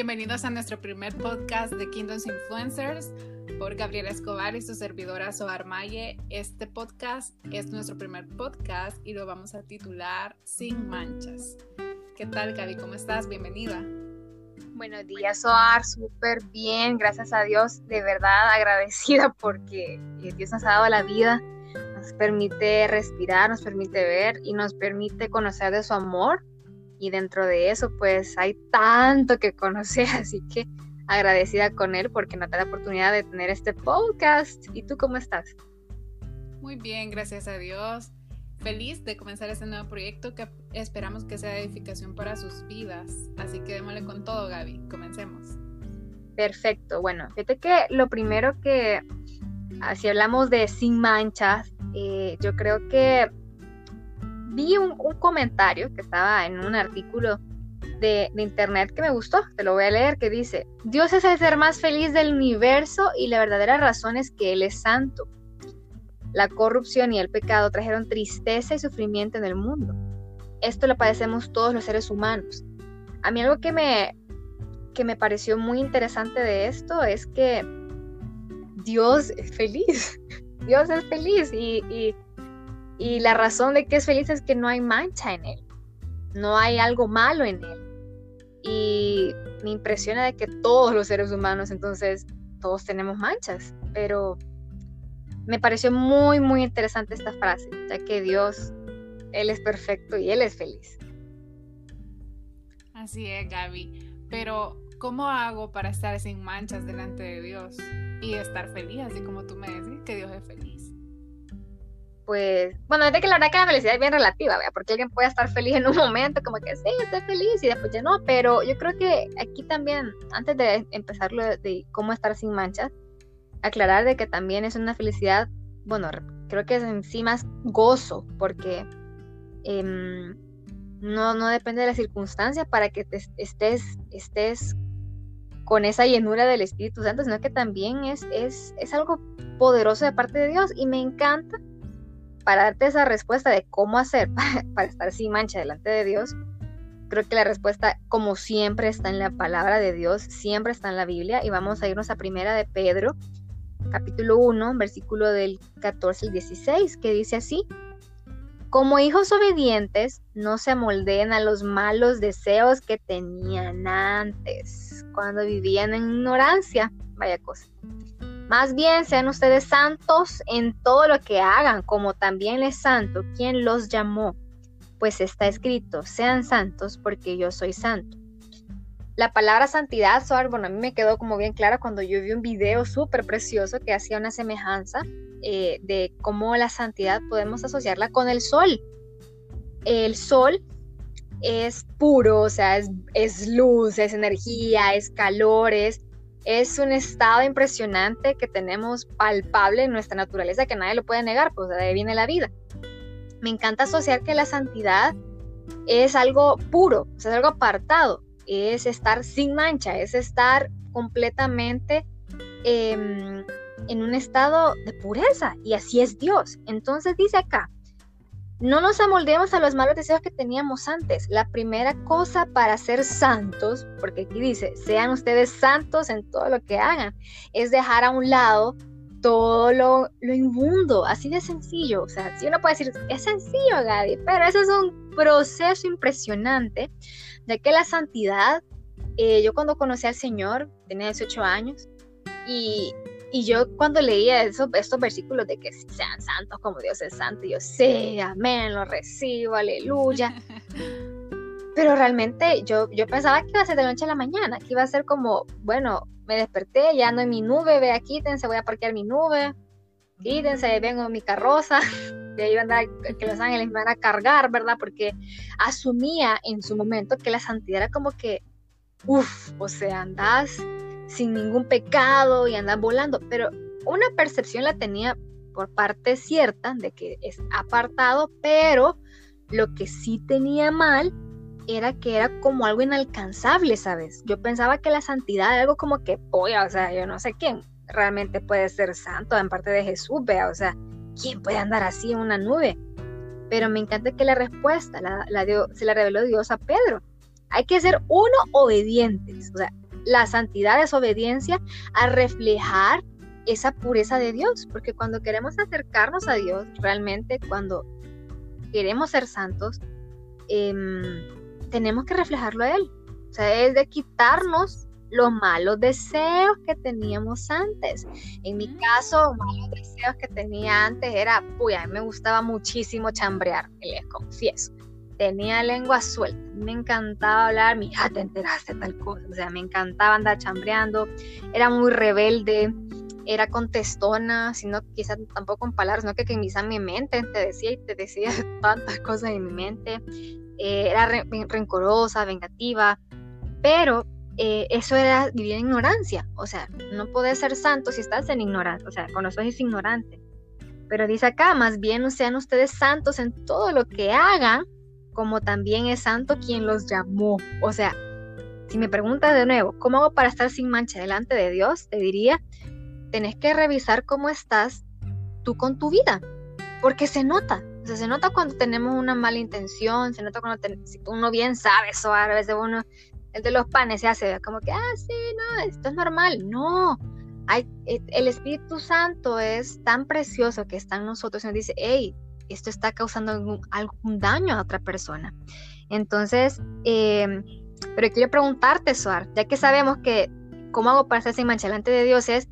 Bienvenidos a nuestro primer podcast de Kingdoms Influencers por Gabriela Escobar y su servidora Soar Maye. Este podcast es nuestro primer podcast y lo vamos a titular Sin Manchas. ¿Qué tal, Gaby? ¿Cómo estás? Bienvenida. Buenos días, Soar. Súper bien. Gracias a Dios. De verdad agradecida porque eh, Dios nos ha dado la vida. Nos permite respirar, nos permite ver y nos permite conocer de su amor y dentro de eso pues hay tanto que conocer, así que agradecida con él porque nos da la oportunidad de tener este podcast. ¿Y tú cómo estás? Muy bien, gracias a Dios. Feliz de comenzar este nuevo proyecto que esperamos que sea edificación para sus vidas. Así que démosle con todo, Gaby. Comencemos. Perfecto. Bueno, fíjate que lo primero que, si hablamos de sin manchas, eh, yo creo que vi un, comentario que estaba en un artículo de, internet que me gustó, te lo voy a leer, que dice, Dios es el ser más feliz del universo y la verdadera razón es que Él es santo. La corrupción y el pecado trajeron tristeza y sufrimiento en el mundo. Esto lo padecemos todos los seres humanos. A mí algo que me, que me pareció muy interesante de esto es que Dios es feliz. Dios es feliz y y la razón de que es feliz es que no hay mancha en él. No hay algo malo en él. Y me impresiona de que todos los seres humanos, entonces, todos tenemos manchas. Pero me pareció muy, muy interesante esta frase, ya que Dios, Él es perfecto y Él es feliz. Así es, Gaby. Pero, ¿cómo hago para estar sin manchas delante de Dios y estar feliz, así como tú me decís que Dios es feliz? Pues, bueno, es de que la verdad que la felicidad es bien relativa, ¿verdad? porque alguien puede estar feliz en un momento, como que sí, estoy feliz y después ya no, pero yo creo que aquí también, antes de empezar lo de cómo estar sin manchas, aclarar de que también es una felicidad, bueno, creo que es en sí gozo, porque em, no, no depende de las circunstancias para que estés, estés con esa llenura del Espíritu Santo, sino que también es, es, es algo poderoso de parte de Dios y me encanta para darte esa respuesta de cómo hacer para, estar sin mancha delante de Dios, creo que la respuesta, como siempre, está en la palabra de Dios, siempre está en la Biblia. Y vamos a irnos a primera de Pedro, capítulo 1, versículo del 14 al 16, que dice así. Como hijos obedientes, no se amoldeen a los malos deseos que tenían antes, cuando vivían en ignorancia. Vaya cosa. Más bien sean ustedes santos en todo lo que hagan, como también es santo quien los llamó, pues está escrito, sean santos porque yo soy santo. La palabra santidad, bueno, a mí me quedó como bien clara cuando yo vi un video súper precioso que hacía una semejanza eh, de cómo la santidad podemos asociarla con el sol. El sol es puro, o sea, es, es luz, es energía, es calor, es es un estado impresionante que tenemos palpable en nuestra naturaleza que nadie lo puede negar, pues de ahí viene la vida. Me encanta asociar que la santidad es algo puro, es algo apartado, es estar sin mancha, es estar completamente em, en un estado de pureza y así es Dios. Entonces dice acá, no nos amoldemos a los malos deseos que teníamos antes. La primera cosa para ser santos, porque aquí dice, sean ustedes santos en todo lo que hagan, es dejar a un lado todo lo, lo inmundo, así de sencillo. O sea, si uno puede decir, es sencillo, Gaby, pero eso es un proceso impresionante de que la santidad, eh, yo cuando conocí al Señor, tenía 18 años, y y yo cuando leía eso, estos versículos de que sean santos como Dios es santo, yo sé, amén, lo recibo, aleluya. Pero realmente yo, yo pensaba que iba a ser de noche a la mañana, que iba a ser como, bueno, me desperté, ya ando en mi nube, vea, quítense, voy a parquear mi nube, quítense, vengo en mi carroza, ahí van a que los ángeles me van a cargar, ¿verdad? Porque asumía en su momento que la santidad era como que, uff, o sea, andás sin ningún pecado y andar volando, pero una percepción la tenía por parte cierta de que es apartado, pero lo que sí tenía mal era que era como algo inalcanzable, ¿sabes? Yo pensaba que la santidad era algo como que, oye, o sea, yo no sé quién realmente puede ser santo en parte de Jesús, vea, o sea, ¿quién puede andar así en una nube? Pero me encanta que la respuesta la, se la reveló Dios a Pedro. Hay que ser uno obedientes, o sea, la santidad es obediencia a reflejar esa pureza de Dios, porque cuando queremos acercarnos a Dios, realmente cuando queremos ser santos, em, tenemos que reflejarlo a Él. O sea, es de quitarnos los malos deseos que teníamos antes. En mi caso, malos deseos que tenía antes era, uy, a mí me gustaba muchísimo chambrear, les confieso. Tenía lengua suelta, me encantaba hablar, mira, te enteraste tal cosa, o sea, me encantaba andar chambreando, era muy rebelde, era contestona, sino quizás tampoco en palabras, sino que, quizás mi mente te decía y te decía tantas cosas en mi mente, eh, era rencorosa, vengativa, pero eh, eso era vivir en ignorancia, o sea, no puedes ser santo si estás en ignorancia, o sea, con los ignorante. Pero dice acá, más bien sean ustedes santos en todo lo que hagan, como también es santo quien los llamó. O sea, si me preguntas de nuevo, ¿cómo hago para estar sin mancha delante de Dios? Te diría, tenés que revisar cómo estás tú con tu vida, porque se nota. O sea, se nota cuando tenemos una mala intención, se nota cuando uno bien sabe eso, a veces uno, el de los panes se hace como que, ah, sí, no, esto es normal. No, e, el Espíritu Santo es tan precioso que está en nosotros y nos dice, hey, esto está causando algún, daño a otra persona. Entonces, eh, pero quiero preguntarte, Suar, ya que sabemos que cómo hago para estar sin mancha delante de Dios es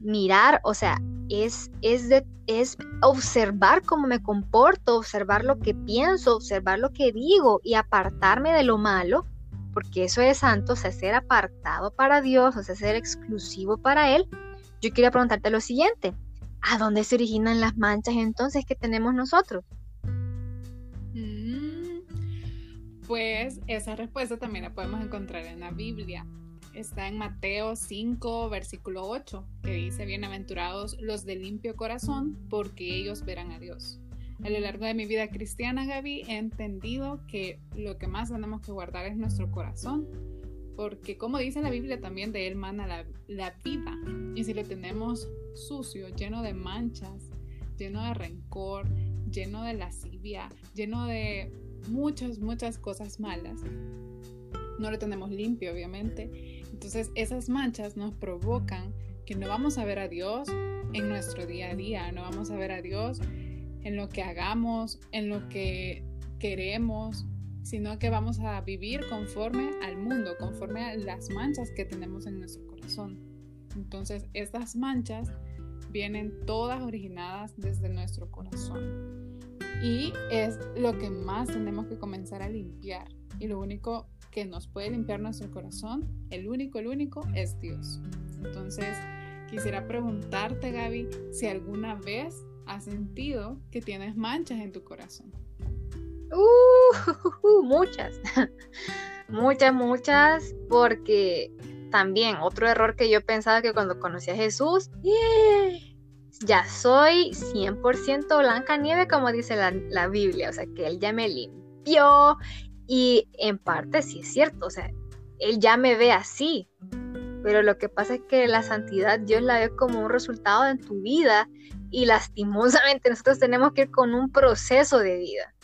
mirar, o sea, es, es, de, es observar cómo me comporto, observar lo que pienso, observar lo que digo y apartarme de lo malo, porque eso es santo, o sea, ser apartado para Dios, o sea, ser exclusivo para Él. Yo quería preguntarte lo siguiente, ¿a dónde se originan las manchas entonces que tenemos nosotros? Mm, pues esa respuesta también la podemos encontrar en la Biblia está en Mateo 5, versículo 8, que dice, bienaventurados los de limpio corazón, porque ellos verán a Dios. A lo largo de mi vida cristiana, Gaby, he entendido que lo que más tenemos que guardar es nuestro corazón, porque como dice la Biblia también, de él mana la, vida. Y si lo tenemos sucio, lleno de manchas, lleno de rencor, lleno de lascivia, lleno de muchas, muchas cosas malas, no lo tenemos limpio, obviamente, entonces esas manchas nos provocan que no vamos a ver a Dios en nuestro día a día, no vamos a ver a Dios en lo que hagamos, en lo que queremos, sino que vamos a vivir conforme al mundo, conforme a las manchas que tenemos en nuestro corazón. Entonces estas manchas vienen todas originadas desde nuestro corazón. Y es lo que más tenemos que comenzar a limpiar. Y lo único que nos puede limpiar nuestro corazón, el único, el único, es Dios. Entonces, quisiera preguntarte, Gaby, si alguna vez has sentido que tienes manchas en tu corazón. Uh, muchas, muchas, muchas, porque también otro error que yo pensaba que cuando conocí a Jesús, ya soy 100% blanca nieve, como dice la, la Biblia, o sea, que Él ya me limpió. Y en parte sí es cierto, o sea, Él ya me ve así, pero lo que pasa es que la santidad Dios la ve como un resultado en tu vida y lastimosamente nosotros tenemos que ir con un proceso de vida.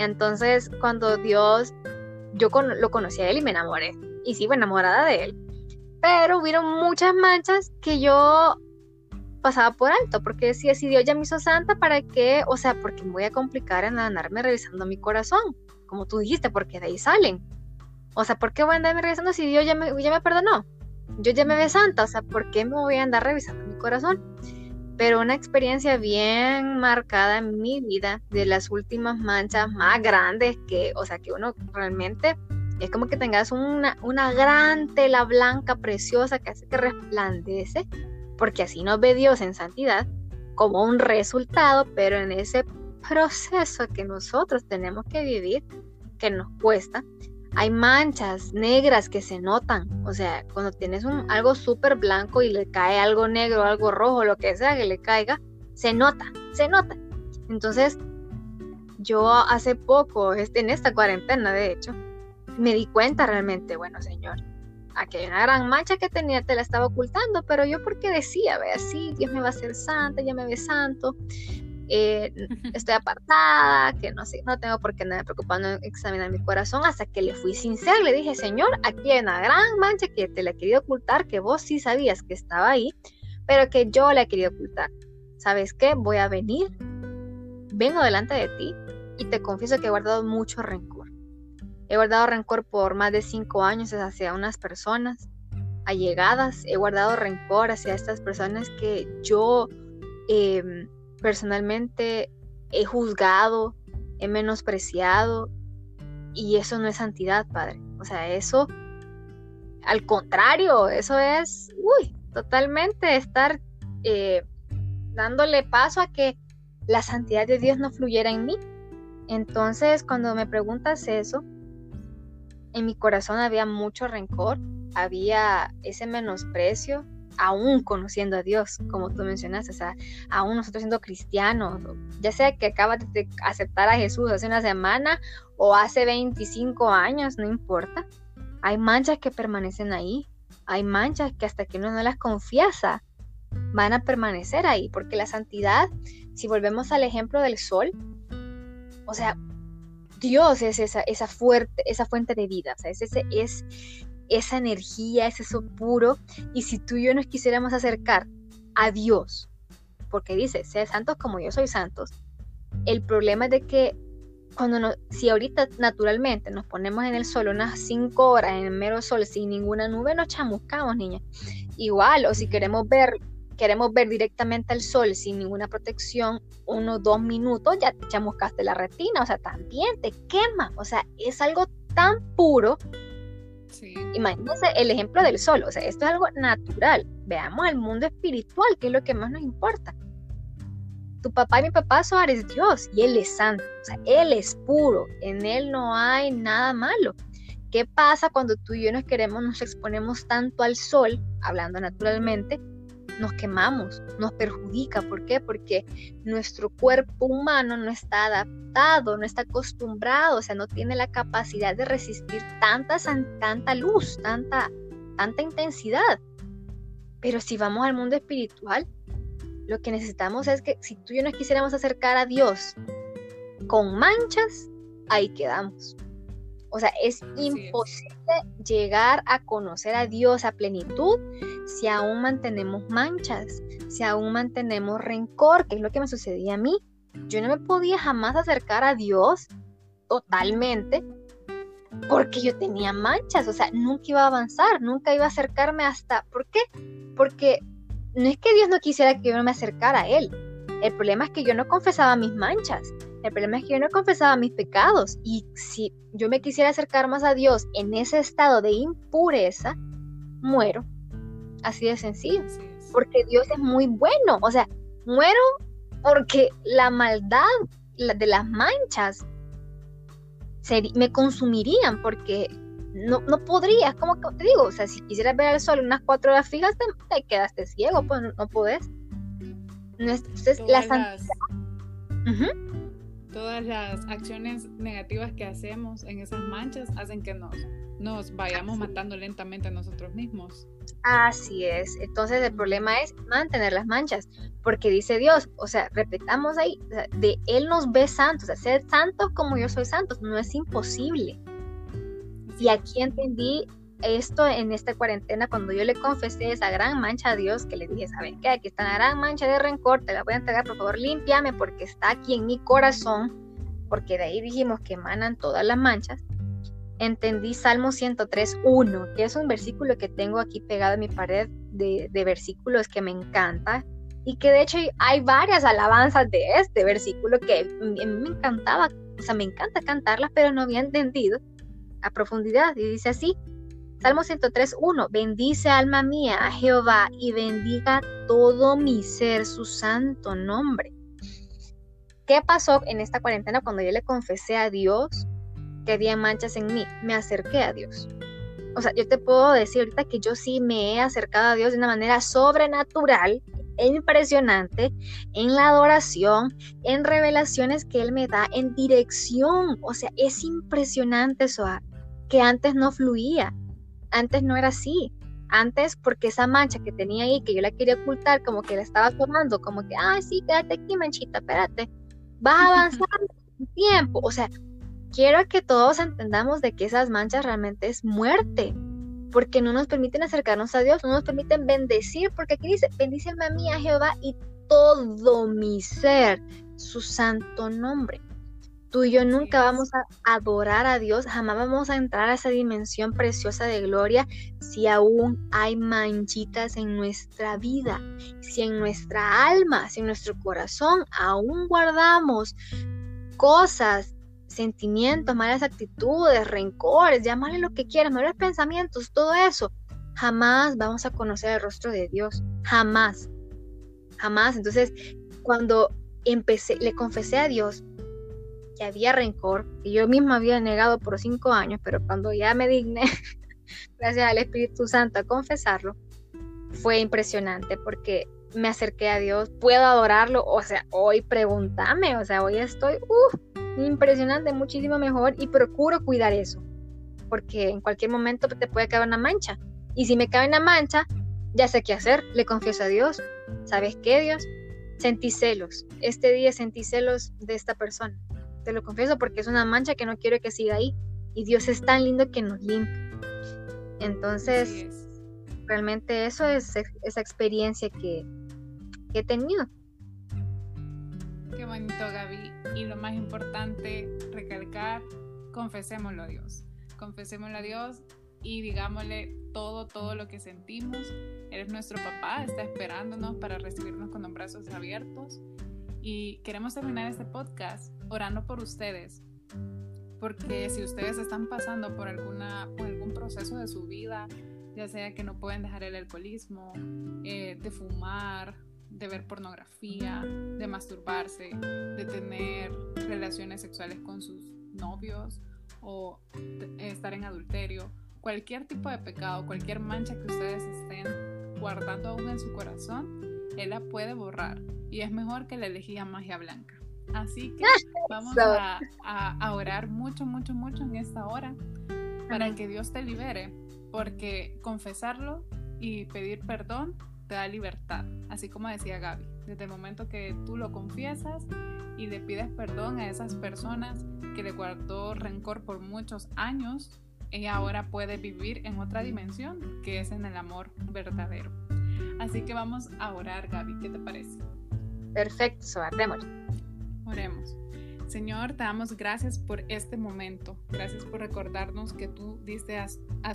Entonces, cuando Dios, yo lo conocí a Él y me enamoré, y sí, enamorada de Él, pero hubieron muchas manchas que yo pasaba por alto, porque decía, si Dios ya me hizo santa, ¿para qué? O sea, porque me voy a complicar en andarme revisando mi corazón como tú dijiste, porque de ahí salen. O sea, ¿por qué voy a andarme revisando si Dios ya me, ya me perdonó? Yo ya me ve santa, o sea, ¿por qué me voy a andar revisando mi corazón? Pero una experiencia bien marcada en mi vida, de las últimas manchas más grandes que, o sea, que uno realmente es como que tengas una, una gran tela blanca preciosa que hace que resplandece, porque así nos ve Dios en santidad, como un resultado, pero en ese proceso que nosotros tenemos que vivir, que nos cuesta, hay manchas negras que se notan. O sea, cuando tienes un, algo súper blanco y le cae algo negro, algo rojo, lo que sea que le caiga, se nota, se nota. Entonces, yo hace poco, este, en esta cuarentena, de hecho, me di cuenta realmente, bueno, señor, una gran mancha que tenía, te la estaba ocultando, pero yo porque decía, ve así, Dios me va a hacer santa, ya me ve santo, eh, estoy apartada, que no sé, no tengo por qué andar preocupando en examinar mi corazón, hasta que le fui sincera, le dije, Señor, aquí hay una gran mancha que te la he querido ocultar, que vos sí sabías que estaba ahí, pero que yo la he querido ocultar. ¿Sabes qué? Voy a venir, vengo delante de ti y te confieso que he guardado mucho rencor. He guardado rencor por más de cinco años hacia unas personas allegadas, he guardado rencor hacia estas personas que yo... Eh, personalmente he juzgado, he menospreciado y eso no es santidad, Padre. O sea, eso, al contrario, eso es, uy, totalmente estar eh, dándole paso a que la santidad de Dios no fluyera en mí. Entonces, cuando me preguntas eso, en mi corazón había mucho rencor, había ese menosprecio, aún conociendo a Dios, como tú mencionaste, o sea, aún nosotros siendo cristianos, ya sea que acabas de aceptar a Jesús hace una semana o hace 25 años, no importa, hay manchas que permanecen ahí, hay manchas que hasta que uno no las confiesa, van a permanecer ahí, porque la santidad, si volvemos al ejemplo del sol, o sea, Dios es esa, esa, esa fuente de vida, o sea, es, ese, es esa energía, es eso puro. Y si tú y yo nos quisiéramos acercar a Dios, porque dice, sea santos como yo soy santos, el problema es de que cuando no, si ahorita naturalmente nos ponemos en el sol unas 5 horas en el mero sol sin ninguna nube, nos chamuscamos, niña. Igual, o si queremos ver, queremos ver directamente al sol sin ninguna protección, unos dos minutos, ya te chamuscaste la retina, o sea, también te quema, o sea, es algo tan puro Imagínense el ejemplo del sol, o sea, esto es algo natural. Veamos al mundo espiritual, que es lo que más nos importa. Tu papá y mi papá son es Dios y Él es santo, o sea, Él es puro, en Él no hay nada malo. ¿Qué pasa cuando tú y yo nos queremos, nos exponemos tanto al sol, hablando naturalmente, nos quemamos, nos perjudica. ¿Por qué? Porque nuestro cuerpo humano no está adaptado, no está acostumbrado, o sea, no tiene la capacidad de resistir tanta, tanta luz, tanta, tanta intensidad. Pero si vamos al mundo espiritual, lo que necesitamos es que si tú y yo nos quisiéramos acercar a Dios con manchas, ahí quedamos. O sea, es imposible llegar a conocer a Dios a plenitud si aún mantenemos manchas, si aún mantenemos rencor, que es lo que me sucedía a mí. Yo no me podía jamás acercar a Dios totalmente porque yo tenía manchas, o sea, nunca iba a avanzar, nunca iba a acercarme hasta... ¿Por qué? Porque no es que Dios no quisiera que yo me acercara a Él. El problema es que yo no confesaba mis manchas. El problema es que yo no confesaba mis pecados y si yo me quisiera acercar más a Dios en ese estado de impureza, muero. Así de sencillo. Porque Dios es muy bueno. O sea, muero porque la maldad de las manchas me consumirían porque no, no podrías, como te digo, o sea, si quisieras ver el sol unas cuatro horas fijas, te, quedaste ciego, pues no, puedes. Entonces, la santidad todas las acciones negativas que hacemos en esas manchas hacen que nos, nos vayamos matando lentamente a nosotros mismos. Así es. Entonces el problema es mantener las manchas, porque dice Dios, o sea, repetamos ahí, de Él nos ve santos, o ser santos como yo soy santo, no es imposible. Y aquí entendí esto en esta cuarentena, cuando yo le confesé esa gran mancha a Dios, que le dije, ¿saben qué? Aquí está la gran mancha de rencor, te la voy a entregar, por favor, límpiame porque está aquí en mi corazón, porque de ahí dijimos que emanan todas las manchas. Entendí Salmo 103.1, que es un versículo que tengo aquí pegado en mi pared de, de versículos que me encanta y que de hecho hay varias alabanzas de este versículo que a mí me encantaba, o sea, me encanta cantarlas, pero no había entendido a profundidad. Y dice así, Salmo 103.1, bendice alma mía a Jehová y bendiga todo mi ser su santo nombre. ¿Qué pasó en esta cuarentena cuando yo le confesé a Dios que había manchas en mí? Me acerqué a Dios. O sea, yo te puedo decir ahorita que yo sí me he acercado a Dios de una manera sobrenatural, e impresionante, en la adoración, en revelaciones que Él me da, en dirección. O sea, es impresionante eso, que antes no fluía. Antes no era así. Antes, porque esa mancha que tenía ahí, que yo la quería ocultar, como que la estaba tomando, como que, ay, sí, quédate aquí, manchita, espérate. Vas a avanzar un tiempo. O sea, quiero que todos entendamos de que esas manchas realmente es muerte, porque no nos permiten acercarnos a Dios, no nos permiten bendecir, porque aquí dice, bendíceme a mí, a Jehová, y todo mi ser, su santo nombre. Tú y yo nunca vamos a adorar a Dios, jamás vamos a entrar a esa dimensión preciosa de gloria si aún hay manchitas en nuestra vida, si en nuestra alma, si en nuestro corazón aún guardamos cosas, sentimientos, malas actitudes, rencores, llamarle lo que quieras, malos pensamientos, todo eso, jamás vamos a conocer el rostro de Dios, jamás, jamás. Entonces, cuando empecé, le confesé a Dios, había rencor, que yo misma había negado por cinco años, pero cuando ya me digné, gracias al Espíritu Santo, a confesarlo, fue impresionante porque me acerqué a Dios, puedo adorarlo, o sea, hoy pregúntame, o sea, hoy estoy uh, impresionante, muchísimo mejor y procuro cuidar eso, porque en cualquier momento te puede caer una mancha. Y si me cae una mancha, ya sé qué hacer, le confieso a Dios. ¿Sabes qué, Dios? Sentí celos. Este día sentí celos de esta persona te lo confieso porque es una mancha que no quiero que siga ahí. Y Dios es tan lindo que nos limpia. Entonces, realmente eso es esa experiencia que, he tenido. Qué bonito, Gaby. Y lo más importante, recalcar, confesémoslo a Dios. Confesémoslo a Dios y digámosle todo, todo lo que sentimos. Eres nuestro papá, está esperándonos para recibirnos con los brazos abiertos. Y queremos terminar este podcast orando por ustedes, porque si ustedes están pasando por, alguna, por algún proceso de su vida, ya sea que no pueden dejar el alcoholismo, eh, de fumar, de ver pornografía, de masturbarse, de tener relaciones sexuales con sus novios o estar en adulterio, cualquier tipo de pecado, cualquier mancha que ustedes estén guardando aún en su corazón, Él la puede borrar y es mejor que la lejía magia blanca. Así que vamos a, orar mucho, mucho, mucho en esta hora para que Dios te libere, porque confesarlo y pedir perdón te da libertad, así como decía Gaby, desde el momento que tú lo confiesas y le pides perdón a esas personas que le guardó rencor por muchos años, ella ahora puede vivir en otra dimensión, que es en el amor verdadero. Así que vamos a orar, Gaby, ¿qué te parece? Perfecto, oremos. Oremos. Señor, te damos gracias por este momento. Gracias por recordarnos que tú diste a,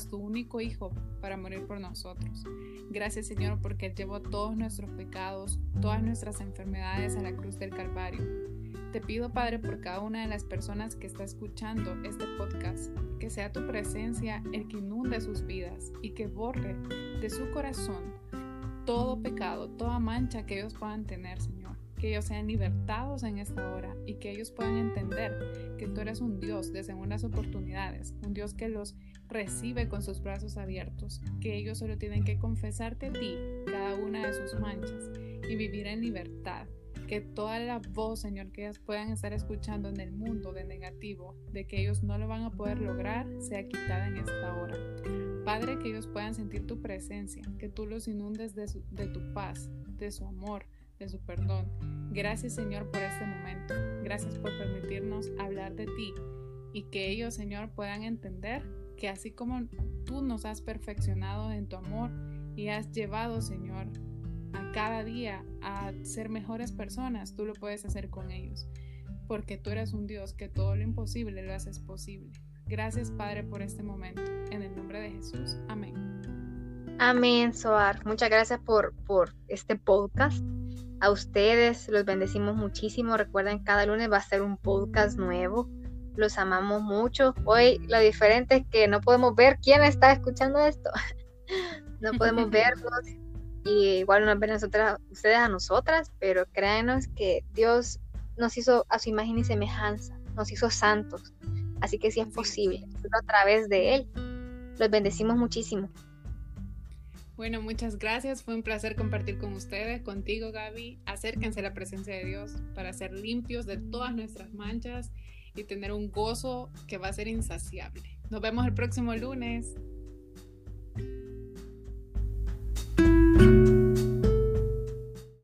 tu único Hijo para morir por nosotros. Gracias, Señor, porque llevó todos nuestros pecados, todas nuestras enfermedades a la cruz del Calvario. Te pido, Padre, por cada una de las personas que está escuchando este podcast, que sea tu presencia el que inunde sus vidas y que borre de su corazón todo pecado, toda mancha que ellos puedan tener, que ellos sean libertados en esta hora y que ellos puedan entender que tú eres un Dios de segundas oportunidades, un Dios que los recibe con sus brazos abiertos, que ellos solo tienen que confesarte a ti cada una de sus manchas y vivir en libertad. Que toda la voz, Señor, que ellos puedan estar escuchando en el mundo de negativo, de que ellos no lo van a poder lograr, sea quitada en esta hora. Padre, que ellos puedan sentir tu presencia, que tú los inundes de, de tu paz, de su amor, de su perdón. Gracias Señor por este momento. Gracias por permitirnos hablar de ti y que ellos Señor puedan entender que así como tú nos has perfeccionado en tu amor y has llevado Señor a cada día a ser mejores personas, tú lo puedes hacer con ellos. Porque tú eres un Dios que todo lo imposible lo haces posible. Gracias Padre por este momento. En el nombre de Jesús. Amén. Amén, Soar. Muchas gracias por, por este podcast. A ustedes los bendecimos muchísimo. Recuerden, cada lunes va a ser un podcast nuevo. Los amamos mucho. Hoy lo diferente es que no podemos ver quién está escuchando esto. no podemos verlos. Y igual nos ven nosotras, ustedes a nosotras, pero créanos que Dios nos hizo a su imagen y semejanza, nos hizo santos. Así que sí es posible, a través de Él. Los bendecimos muchísimo. Bueno, muchas gracias. Fue un placer compartir con ustedes, contigo Gaby. Acérquense a la presencia de Dios para ser limpios de todas nuestras manchas y tener un gozo que va a ser insaciable. Nos vemos el próximo lunes.